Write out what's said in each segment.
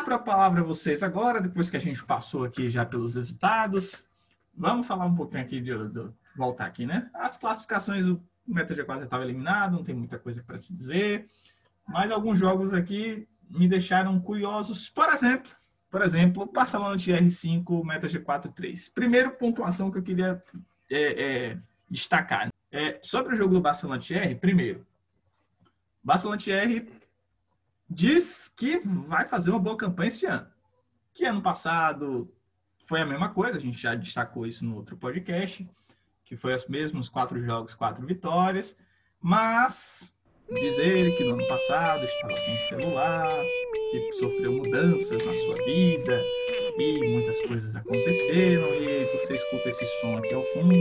Abro a palavra a vocês agora, depois que a gente passou aqui já pelos resultados. Vamos falar um pouquinho aqui de, de voltar aqui, né? As classificações, o Meta G4 estava eliminado, não tem muita coisa para se dizer. Mas alguns jogos aqui me deixaram curiosos. Por exemplo, por exemplo, Barcelona TR5, Meta G4 3. Primeiro pontuação que eu queria é, é, destacar. É, sobre o jogo do Barcelona TR, primeiro, Barcelona TR diz que vai fazer uma boa campanha esse ano. Que ano passado foi a mesma coisa, a gente já destacou isso no outro podcast, que foi os mesmos quatro jogos, quatro vitórias, mas diz ele que no ano passado estava sem celular, que sofreu mudanças na sua vida e muitas coisas aconteceram e você escuta esse som aqui ao fundo,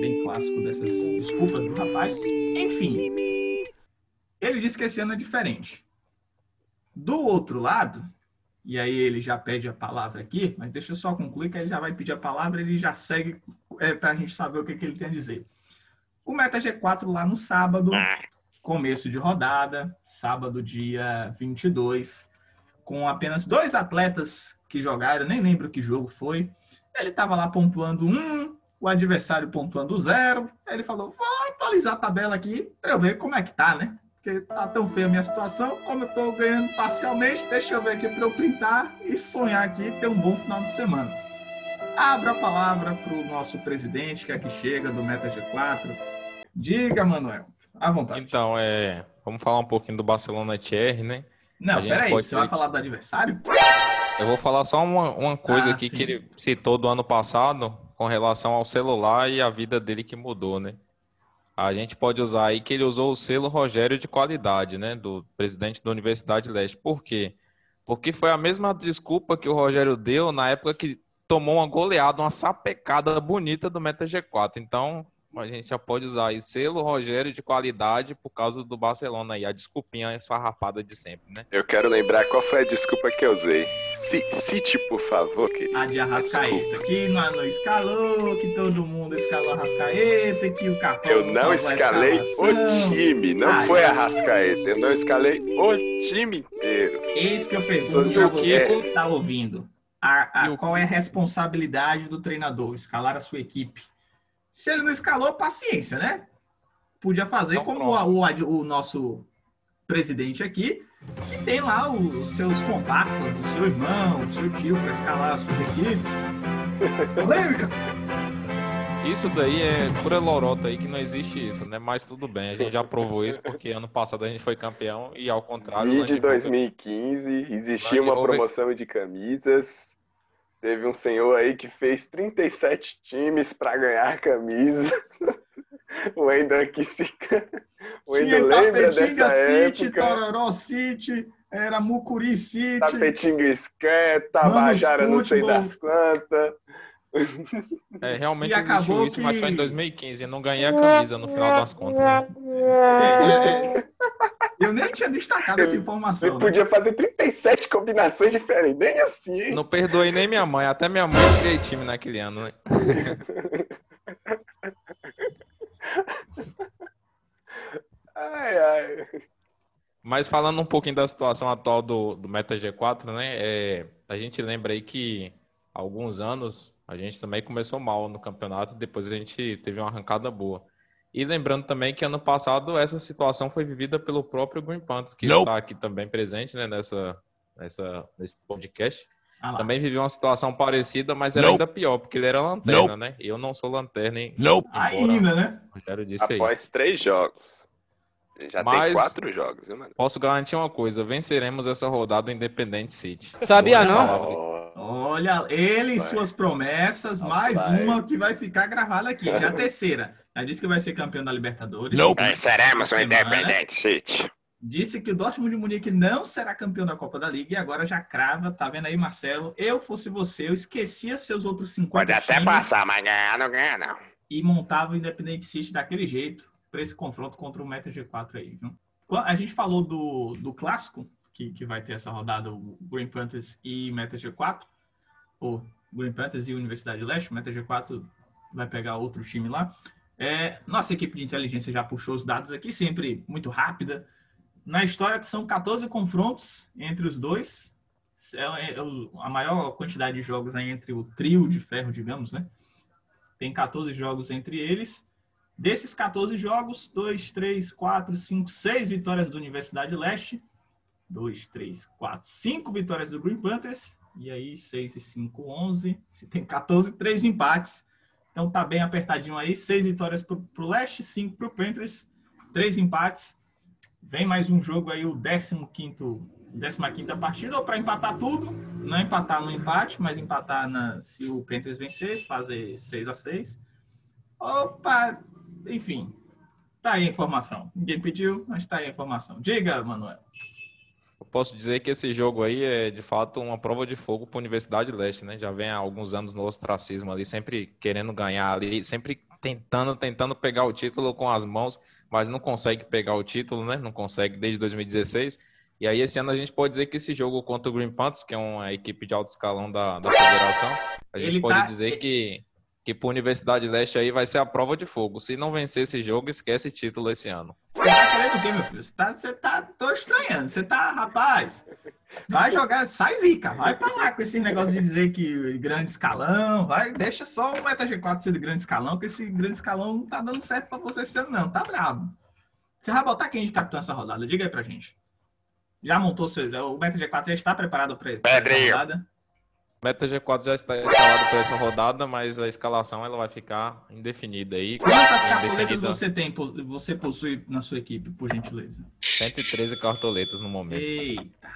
bem clássico dessas desculpas do rapaz. Enfim, ele disse que esse ano é diferente. Do outro lado, e aí ele já pede a palavra aqui, mas deixa eu só concluir que ele já vai pedir a palavra, ele já segue é, para a gente saber o que, que ele tem a dizer. O Meta G4 lá no sábado, começo de rodada, sábado, dia 22, com apenas dois atletas que jogaram, nem lembro que jogo foi. Ele estava lá pontuando um, o adversário pontuando zero. Ele falou: vou atualizar a tabela aqui para eu ver como é que tá, né? Porque tá tão feia a minha situação. Como eu tô ganhando parcialmente, deixa eu ver aqui para eu printar e sonhar aqui ter um bom final de semana. Abra a palavra para o nosso presidente, que aqui chega, do Meta G4. Diga, Manuel. À vontade. Então, é, vamos falar um pouquinho do Barcelona TR, né? Não, peraí, você ser... vai falar do adversário? Eu vou falar só uma, uma coisa ah, aqui sim. que ele citou do ano passado com relação ao celular e a vida dele que mudou, né? A gente pode usar aí que ele usou o selo Rogério de qualidade, né? Do presidente da Universidade Leste. Por quê? Porque foi a mesma desculpa que o Rogério deu na época que tomou uma goleada, uma sapecada bonita do Meta G4. Então, a gente já pode usar aí selo Rogério de qualidade por causa do Barcelona aí, a desculpinha esfarrapada de sempre, né? Eu quero lembrar qual foi a desculpa que eu usei. Cite, por favor, querido. A de Arrascaeta, que não, não escalou, que todo mundo escalou Arrascaeta, que o Capão Eu não escalei o time, não Ai, foi Arrascaeta, eu não escalei o time inteiro. Eis que eu pergunto pra você que tá ouvindo. A, a, qual é a responsabilidade do treinador? Escalar a sua equipe se ele não escalou, paciência, né? Podia fazer então, como o, o, o, nosso presidente aqui, que tem lá os seus contatos, o seu irmão, o seu tio para escalar as suas equipes. Polêmica! Isso daí é pura lorota aí que não existe isso, né? Mas tudo bem, a gente já provou isso porque ano passado a gente foi campeão e ao contrário. de 2015 existia uma promoção de camisas Teve um senhor aí que fez 37 times para ganhar camisa. o Wendel aqui se. O Wendel lembra dessa City, época. Tororó City, era Mucuri City. Tapetinga Square, Tabajara não sei das quantas. É, realmente e existiu isso, que... mas só em 2015. Não ganhei a camisa no final das contas. Né? É, é, é. Eu nem tinha destacado essa informação. Ele né? podia fazer 37 combinações diferentes, nem assim. Não perdoei nem minha mãe, até minha mãe criei time naquele ano, né? ai, ai. Mas falando um pouquinho da situação atual do, do Meta G4, né? É, a gente lembra aí que há alguns anos a gente também começou mal no campeonato, depois a gente teve uma arrancada boa. E lembrando também que ano passado essa situação foi vivida pelo próprio Green Panthers, que está aqui também presente né, nessa, nessa, nesse podcast. Ah também viveu uma situação parecida, mas era ainda pior, porque ele era lanterna, né? Eu não sou lanterna, hein? Não. Ainda, né? Rogério disse Após aí. três jogos. Já mas tem quatro jogos, viu, mano? Posso garantir uma coisa: venceremos essa rodada Independente City. Sabia, não? Olha, ele e suas promessas, mais uma que vai ficar gravada aqui. Já a terceira. Já disse que vai ser campeão da Libertadores. Não. Seremos o Independente City. Disse que o Dortmund de Munique não será campeão da Copa da Liga e agora já crava. Tá vendo aí, Marcelo? Eu fosse você, eu esquecia seus outros 50 Pode até passar, mas ganhar não ganha, não. E montava o Independente City daquele jeito para esse confronto contra o Meta G4 aí. Viu? A gente falou do, do clássico, que, que vai ter essa rodada, o Green Panthers e Meta G4, ou Green Panthers e Universidade Leste, o Meta G4 vai pegar outro time lá. É, nossa equipe de inteligência já puxou os dados aqui, sempre muito rápida. Na história são 14 confrontos entre os dois, é, é a maior quantidade de jogos aí entre o trio de ferro, digamos, né? Tem 14 jogos entre eles. Desses 14 jogos, 2, 3, 4, 5, 6 vitórias do Universidade Leste. 2, 3, 4, 5 vitórias do Green Panthers. E aí, 6 e 5, 11. Se tem 14, 3 empates. Então tá bem apertadinho aí. 6 vitórias para o Leste, 5 para o Panthers. 3 empates. Vem mais um jogo aí, o 15 15 partida, ou para empatar tudo, não empatar no empate, mas empatar na, se o Panthers vencer, fazer 6 a 6 Opa, enfim, tá aí a informação. Ninguém pediu, mas tá aí a informação. Diga, Manuel. Posso dizer que esse jogo aí é de fato uma prova de fogo para a Universidade Leste, né? Já vem há alguns anos no ostracismo ali, sempre querendo ganhar ali, sempre tentando, tentando pegar o título com as mãos, mas não consegue pegar o título, né? Não consegue desde 2016. E aí, esse ano a gente pode dizer que esse jogo contra o Green Panthers, que é uma equipe de alto escalão da, da federação, a gente Ele pode tá... dizer que que para a Universidade Leste aí vai ser a prova de fogo. Se não vencer esse jogo, esquece título esse ano. Você tá querendo o quê, meu filho? Você tá, você tá, tô estranhando. Você tá, rapaz, vai jogar, sai zica, vai pra lá com esse negócio de dizer que grande escalão, vai, deixa só o Meta G4 ser de grande escalão, que esse grande escalão não tá dando certo para você esse ano não, tá bravo. Você vai botar quem de capitão essa rodada? Diga aí pra gente. Já montou seu, o Meta G4 já está preparado para essa rodada? Meta G4 já está escalado para essa rodada, mas a escalação ela vai ficar indefinida aí. Quantas cartoletas você tem, você possui na sua equipe, por gentileza? 113 cartoletas no momento. Eita.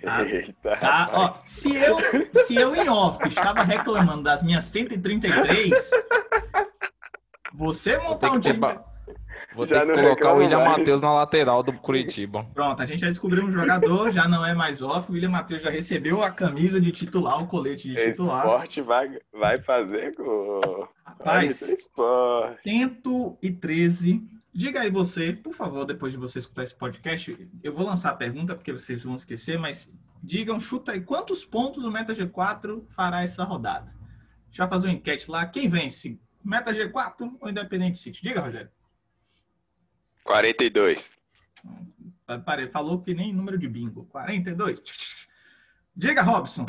Tá, Eita, tá, ó, se eu, se eu em off estava reclamando das minhas 133, você montar um time. Vou já ter que colocar o William Matheus na lateral do Curitiba. Pronto, a gente já descobriu um jogador, já não é mais off. O William Matheus já recebeu a camisa de titular, o colete de titular. Esporte vai, vai fazer gol. Rapaz, tento e 13. Diga aí você, por favor, depois de você escutar esse podcast, eu vou lançar a pergunta, porque vocês vão esquecer, mas digam, chuta aí, quantos pontos o Meta G4 fará essa rodada? Já fazer uma enquete lá. Quem vence? Meta G4 ou Independente City? Diga, Rogério. 42. Parei, falou que nem número de bingo. 42. Diga, Robson.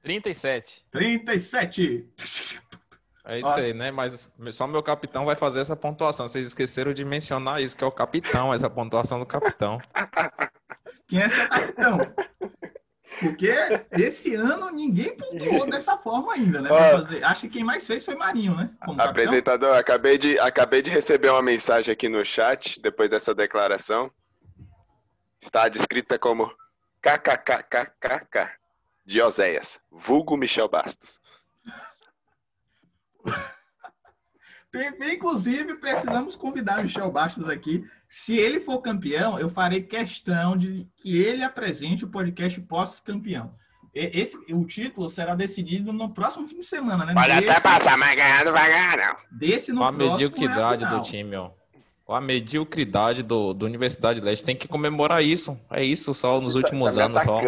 37. 37. É isso aí, né? Mas só meu capitão vai fazer essa pontuação. Vocês esqueceram de mencionar isso, que é o capitão, essa pontuação do capitão. Quem é seu capitão? Porque esse ano ninguém pontuou dessa forma ainda, né? Fazer... Acho que quem mais fez foi Marinho, né? Como Apresentador, acabei de, acabei de receber uma mensagem aqui no chat depois dessa declaração. Está descrita como KKKKKK de Oséias, vulgo Michel Bastos. Inclusive, precisamos convidar o Michel Bastos aqui se ele for campeão, eu farei questão de que ele apresente o podcast pós-campeão. Esse, o título será decidido no próximo fim de semana, né? Pode Desse, até passar, mas ganhar não vai ganhar, não. Desse no Qual a mediocridade é a do time, ó. Qual a mediocridade do, do Universidade Leste. Tem que comemorar isso. É isso só nos tá- últimos tá anos. Só.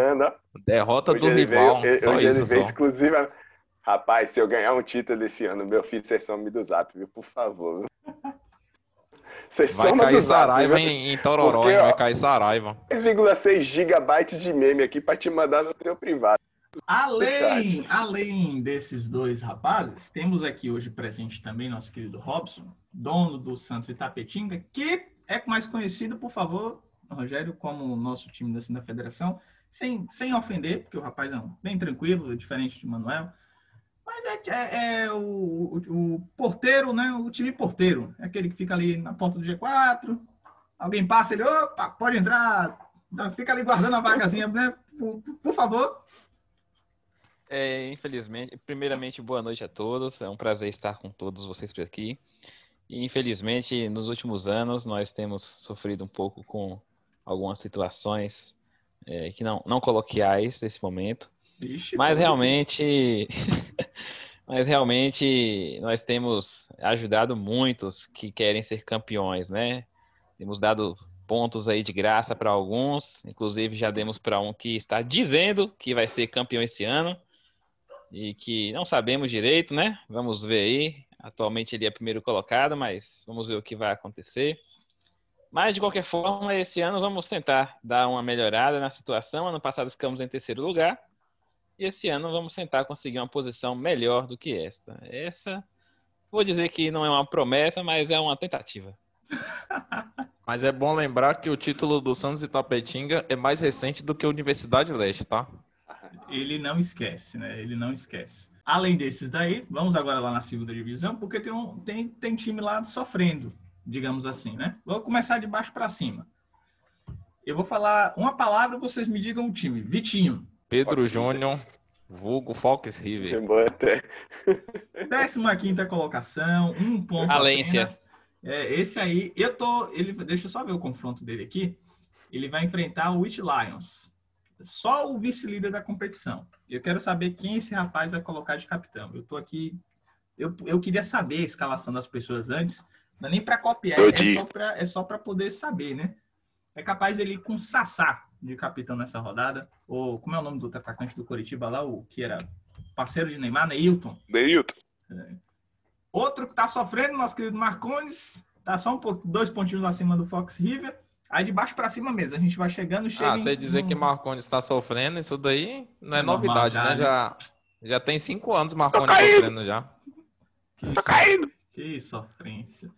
Derrota hoje do rival. Veio, só isso. Só. Exclusiva. Rapaz, se eu ganhar um título esse ano, meu filho, vocês são me do zap, viu? Por favor. Vocês vai cair Saraiva em, em Tororó, Porque, vai cair Saraiva. 3,6 gigabytes de meme aqui para te mandar no teu privado. Além, além desses dois rapazes, temos aqui hoje presente também nosso querido Robson, dono do Santos Itapetinga, que é mais conhecido, por favor, Rogério, como o nosso time da, da Federação, sem, sem ofender, porque o rapaz é bem tranquilo, diferente de Manuel. Mas é, é, é o, o, o, porteiro, né? O time porteiro. É aquele que fica ali na porta do G4. Alguém passa, ele, opa, pode entrar. Fica ali guardando a vagazinha, né? Por, por favor. É, infelizmente, primeiramente, boa noite a todos. É um prazer estar com todos vocês por aqui. E, infelizmente, nos últimos anos, nós temos sofrido um pouco com algumas situações é, que não, não coloquiais nesse momento. Ixi, mas realmente, mas realmente nós temos ajudado muitos que querem ser campeões, né? Temos dado pontos aí de graça para alguns, inclusive já demos para um que está dizendo que vai ser campeão esse ano e que não sabemos direito, né? Vamos ver aí. Atualmente ele é primeiro colocado, mas vamos ver o que vai acontecer. Mas, de qualquer forma, esse ano vamos tentar dar uma melhorada na situação. Ano passado ficamos em terceiro lugar. E esse ano vamos tentar conseguir uma posição melhor do que esta. Essa, vou dizer que não é uma promessa, mas é uma tentativa. Mas é bom lembrar que o título do Santos Itapetinga é mais recente do que a Universidade Leste, tá? Ele não esquece, né? Ele não esquece. Além desses daí, vamos agora lá na segunda divisão, porque tem, um, tem, tem time lá sofrendo digamos assim, né? Vou começar de baixo para cima. Eu vou falar uma palavra, vocês me digam o time. Vitinho. Pedro Júnior, vulgo Fox River. Décima quinta colocação, um ponto Valência. É, esse aí, eu tô, ele, deixa eu só ver o confronto dele aqui. Ele vai enfrentar o Witch Lions. Só o vice-líder da competição. Eu quero saber quem esse rapaz vai colocar de capitão. Eu tô aqui, eu, eu queria saber a escalação das pessoas antes, não é nem para copiar, é só para é só para poder saber, né? É capaz dele ir com Sassá de capitão nessa rodada. Ou como é o nome do atacante do Coritiba lá, o que era parceiro de Neymar, Neilton. Neilton. É. Outro que tá sofrendo, nosso querido Marcones, tá só um pouco, dois pontinhos acima do Fox River. Aí de baixo para cima mesmo, a gente vai chegando, chega Ah, você dizer que Marcones está sofrendo, isso daí não é, é novidade, né? Já, já tem cinco anos Marcones sofrendo já. Que caindo! Que sofrência.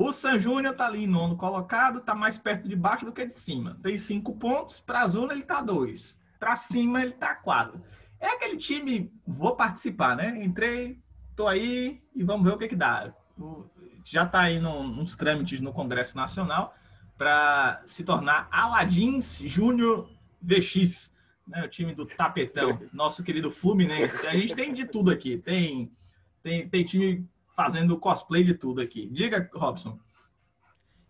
O San Júnior tá ali em nono colocado, tá mais perto de baixo do que de cima. Tem cinco pontos, para a zona ele tá dois, para cima ele tá quatro. É aquele time, vou participar, né? Entrei, tô aí e vamos ver o que que dá. Já tá aí nos trâmites no Congresso Nacional para se tornar Aladins Júnior VX, né? O time do Tapetão, nosso querido Fluminense. A gente tem de tudo aqui. Tem tem, tem time fazendo cosplay de tudo aqui. Diga, Robson.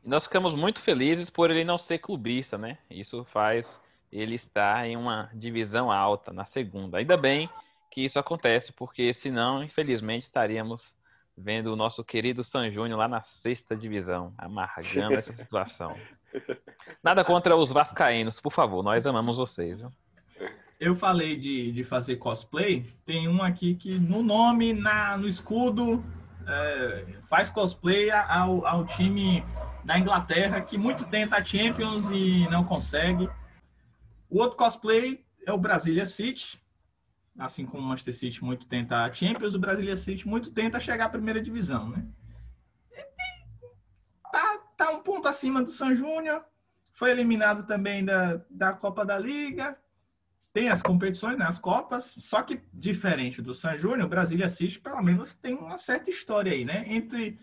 Nós ficamos muito felizes por ele não ser clubista, né? Isso faz ele estar em uma divisão alta, na segunda. Ainda bem que isso acontece, porque senão, infelizmente, estaríamos vendo o nosso querido San Júnior lá na sexta divisão, amargando essa situação. Nada contra os vascaínos, por favor, nós amamos vocês. Viu? Eu falei de, de fazer cosplay, tem um aqui que no nome, na, no escudo, é, faz cosplay ao, ao time da Inglaterra, que muito tenta a Champions e não consegue. O outro cosplay é o Brasilia City, assim como o Manchester City muito tenta a Champions, o Brasilia City muito tenta chegar à primeira divisão, né? Tá, tá um ponto acima do San Júnior, foi eliminado também da, da Copa da Liga, tem as competições, né, as Copas, só que diferente do San Júnior, o Brasília City pelo menos tem uma certa história aí, né? Entre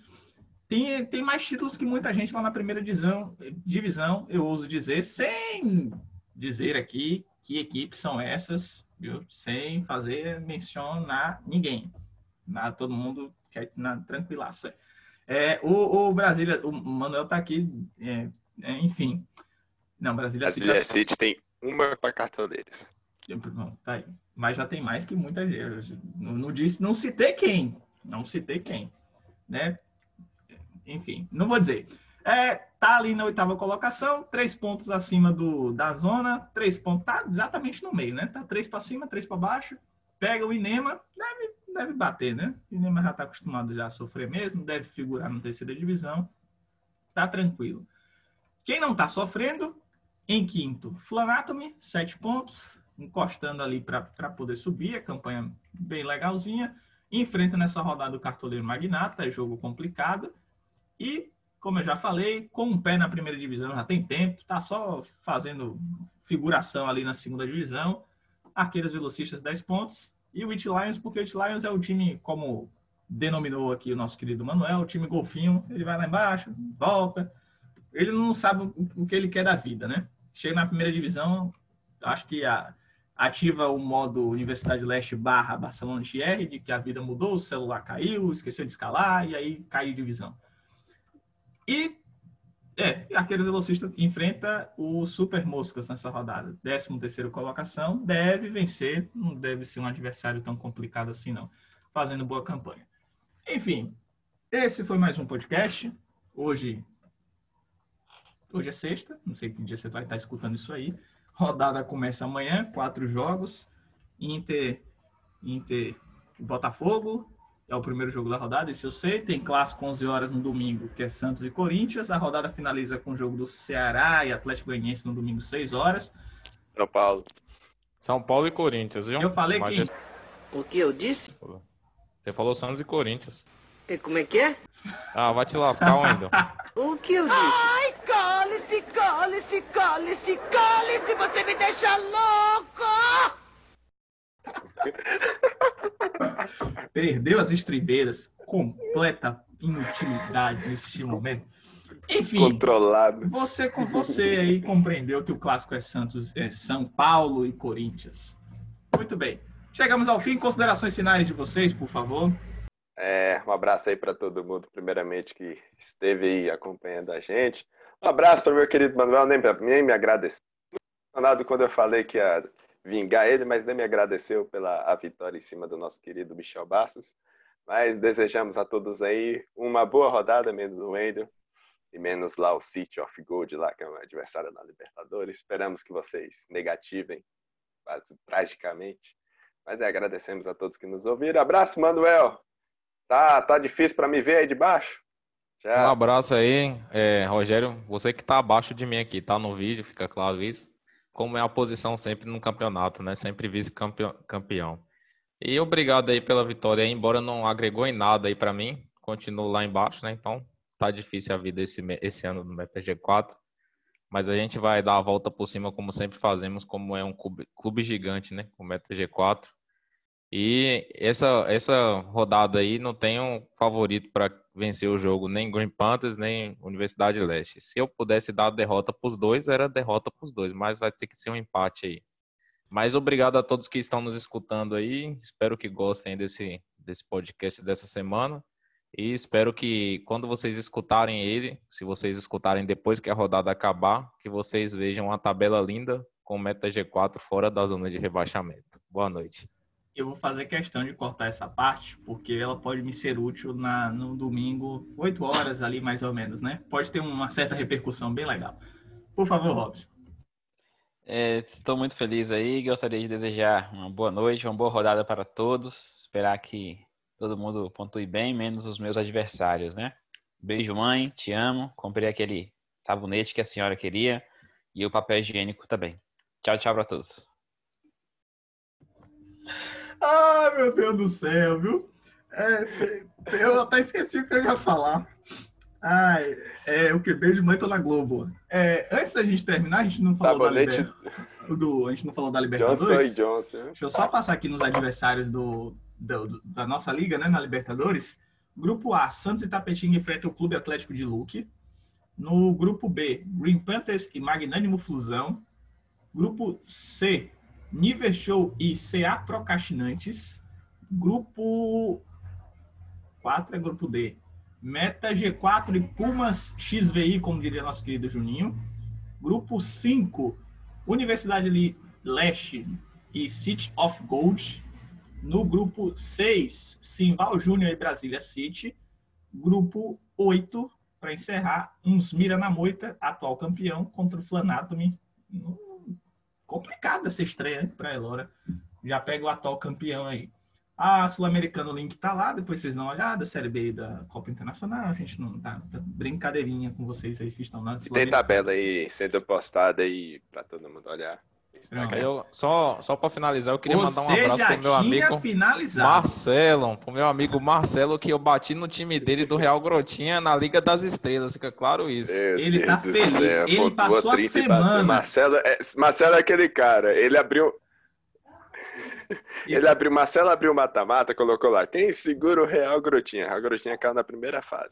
tem, tem mais títulos que muita gente lá na primeira divisão, divisão, eu ouso dizer, sem dizer aqui que equipes são essas, viu? Sem fazer mencionar ninguém. Na, todo mundo quer na tranquilaça. É, o, o Brasília, o Manuel tá aqui, é, é, enfim. Não, Brasília, Brasília City, City tem uma para cartão deles. Não, tá aí. Mas já tem mais que muita gente. Não, não disse, não citei quem. Não citei quem. Né? Enfim, não vou dizer. É, tá ali na oitava colocação, três pontos acima do, da zona, três pontos, tá exatamente no meio, né? Tá três para cima, três para baixo. Pega o Inema, deve, deve bater, né? O Inema já tá acostumado já a sofrer mesmo, deve figurar na terceira divisão. Tá tranquilo. Quem não tá sofrendo, em quinto, Flanatomy, sete pontos encostando ali para poder subir, a campanha bem legalzinha. Enfrenta nessa rodada o Cartoleiro Magnata, é jogo complicado. E, como eu já falei, com um pé na primeira divisão já tem tempo, tá só fazendo figuração ali na segunda divisão. Arqueiras Velocistas 10 pontos. E o It Lions, porque o It Lions é o time, como denominou aqui o nosso querido Manuel, o time golfinho. Ele vai lá embaixo, volta. Ele não sabe o que ele quer da vida, né? Chega na primeira divisão, acho que a, ativa o modo Universidade Leste barra Barcelona XR, de que a vida mudou, o celular caiu, esqueceu de escalar e aí caiu divisão. E é, Arqueiro Velocista enfrenta o Super Moscas nessa rodada. 13 terceiro colocação, deve vencer, não deve ser um adversário tão complicado assim não, fazendo boa campanha. Enfim, esse foi mais um podcast. Hoje hoje é sexta, não sei que dia você vai estar escutando isso aí. Rodada começa amanhã, quatro jogos. Inter, Inter Botafogo, é o primeiro jogo da rodada, isso eu sei. Tem clássico 11 horas no domingo, que é Santos e Corinthians. A rodada finaliza com o jogo do Ceará e Atlético Goianiense no domingo, 6 horas. São Paulo. São Paulo e Corinthians, viu? Eu falei que O que eu disse? Você falou Santos e Corinthians. E como é que é? Ah, vai te lascar, Wendel. O que eu disse? Ai, cale-se, cale-se, cale-se, cale-se, você me deixa louco! perdeu as estribeiras. Completa inutilidade nesse momento. Enfim, Controlado. você com você aí compreendeu que o clássico é Santos, é São Paulo e Corinthians. Muito bem. Chegamos ao fim. Considerações finais de vocês, por favor. É, um abraço aí para todo mundo, primeiramente, que esteve aí acompanhando a gente. Um abraço para meu querido Manuel, nem, nem me agradeceu. Quando eu falei que ia vingar ele, mas nem me agradeceu pela a vitória em cima do nosso querido Michel Bastos. Mas desejamos a todos aí uma boa rodada, menos o Wendel e menos lá o City of Gold, lá que é o adversário na Libertadores. Esperamos que vocês negativem tragicamente. Mas é, agradecemos a todos que nos ouviram. Abraço, Manuel. Tá, tá difícil para me ver aí de baixo? Um Já. abraço aí, é, Rogério. Você que tá abaixo de mim aqui, tá no vídeo, fica claro isso. Como é a posição sempre no campeonato, né? Sempre vice-campeão. E obrigado aí pela vitória, aí, embora não agregou em nada aí pra mim. Continuo lá embaixo, né? Então tá difícil a vida esse, esse ano no MetaG 4. Mas a gente vai dar a volta por cima, como sempre fazemos, como é um clube, clube gigante, né? O MetaG 4. E essa, essa rodada aí não tem um favorito para vencer o jogo, nem Green Panthers, nem Universidade Leste. Se eu pudesse dar derrota para os dois, era derrota para os dois, mas vai ter que ser um empate aí. Mas obrigado a todos que estão nos escutando aí. Espero que gostem desse, desse podcast dessa semana. E espero que quando vocês escutarem ele, se vocês escutarem depois que a rodada acabar, que vocês vejam uma tabela linda com meta G4 fora da zona de rebaixamento. Boa noite. Eu vou fazer questão de cortar essa parte, porque ela pode me ser útil na, no domingo, 8 horas ali, mais ou menos, né? Pode ter uma certa repercussão bem legal. Por favor, Robson. É, estou muito feliz aí. Gostaria de desejar uma boa noite, uma boa rodada para todos. Esperar que todo mundo pontue bem, menos os meus adversários, né? Beijo, mãe. Te amo. Comprei aquele sabonete que a senhora queria e o papel higiênico também. Tchau, tchau para todos. Ai, meu Deus do céu, viu? É, eu até esqueci o que eu ia falar. Ai, é o que beijo mãe tô na Globo. É, antes da gente terminar, a gente não falou da Sabonete Liber... do, a gente não falou da Johnson Libertadores. Johnson. Deixa eu só passar aqui nos adversários do, do- do- da nossa liga, né, na Libertadores. Grupo A, Santos e Tapetinga enfrentam o Clube Atlético de Luque. No grupo B, Green Panthers e Magnânimo Flusão. Grupo C, Niver Show e CA Procrastinantes. Grupo 4 é grupo D. Meta G4 e Pumas XVI, como diria nosso querido Juninho. Grupo 5, Universidade Leste e City of Gold. No grupo 6, Simval Júnior e Brasília City. Grupo 8, para encerrar, uns Mira na Moita, atual campeão, contra o Flanatomy. Hum, Complicada essa estreia para a Elora. Já pega o atual campeão aí. A Sul-Americana, o link tá lá, depois vocês dão uma olhada. Série B da Copa Internacional, a gente não tá, tá brincadeirinha com vocês aí que estão E tem tabela aí sendo postada aí pra todo mundo olhar. Não. Aí eu, só só para finalizar, eu queria mandar um Você abraço pro meu amigo finalizado. Marcelo, pro meu amigo Marcelo, que eu bati no time dele do Real Grotinha na Liga das Estrelas, fica claro isso. Meu Ele Deus tá feliz. céu, Ele passou a 30 semana. Marcelo é, Marcelo é aquele cara. Ele abriu. Ele abriu, Marcelo abriu o mata-mata, colocou lá. Quem segura o Real Grotinha? Real Grotinha caiu na primeira fase.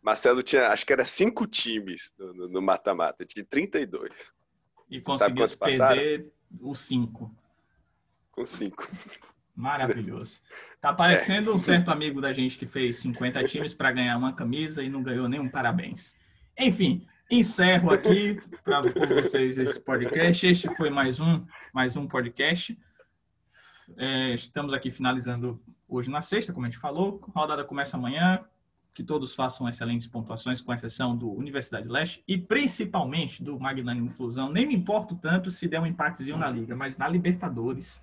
Marcelo tinha, acho que era cinco times no mata-mata, de 32, E conseguiu passaram? perder os cinco. com cinco. Maravilhoso. Tá É. parecendo um certo amigo da gente que fez 50 times para ganhar uma camisa e não ganhou nenhum parabéns. Enfim, encerro aqui para vocês esse podcast. Este foi mais um, mais um podcast. É, estamos aqui finalizando hoje na sexta, como a gente falou. A rodada começa amanhã. Que todos façam excelentes pontuações, com exceção do Universidade Leste e principalmente do Magnânimo Fusão. Nem me importo tanto se der um empatezinho na Liga, mas na Libertadores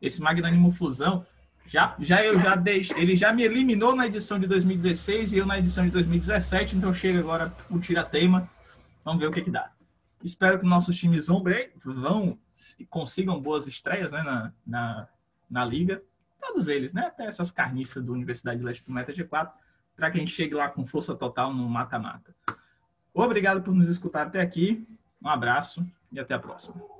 esse Magnânimo Flusão Já, já eu já deixo. Ele já me eliminou na edição de 2016 e eu na edição de 2017, então chega agora o tira-teima. Vamos ver o que, que dá. Espero que nossos times vão bem, vão consigam boas estreias né, na, na, na liga. Todos eles, né? Até essas carniças do Universidade de Leste do Meta G4, para que a gente chegue lá com força total no mata-mata. Obrigado por nos escutar até aqui. Um abraço e até a próxima.